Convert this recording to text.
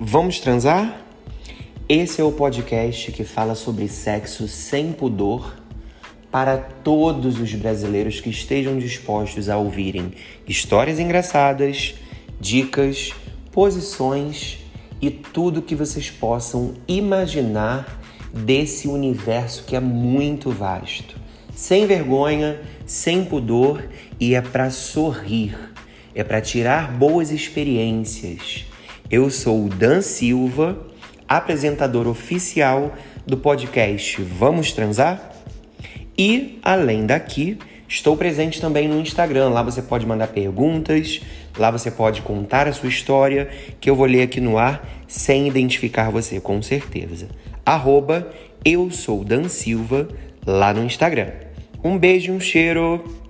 Vamos transar? Esse é o podcast que fala sobre sexo sem pudor para todos os brasileiros que estejam dispostos a ouvirem histórias engraçadas, dicas, posições e tudo que vocês possam imaginar desse universo que é muito vasto. Sem vergonha, sem pudor e é para sorrir, é para tirar boas experiências eu sou o Dan Silva, apresentador oficial do podcast Vamos Transar. E, além daqui, estou presente também no Instagram. Lá você pode mandar perguntas, lá você pode contar a sua história, que eu vou ler aqui no ar sem identificar você, com certeza. Arroba Eu Sou Dan Silva, lá no Instagram. Um beijo e um cheiro!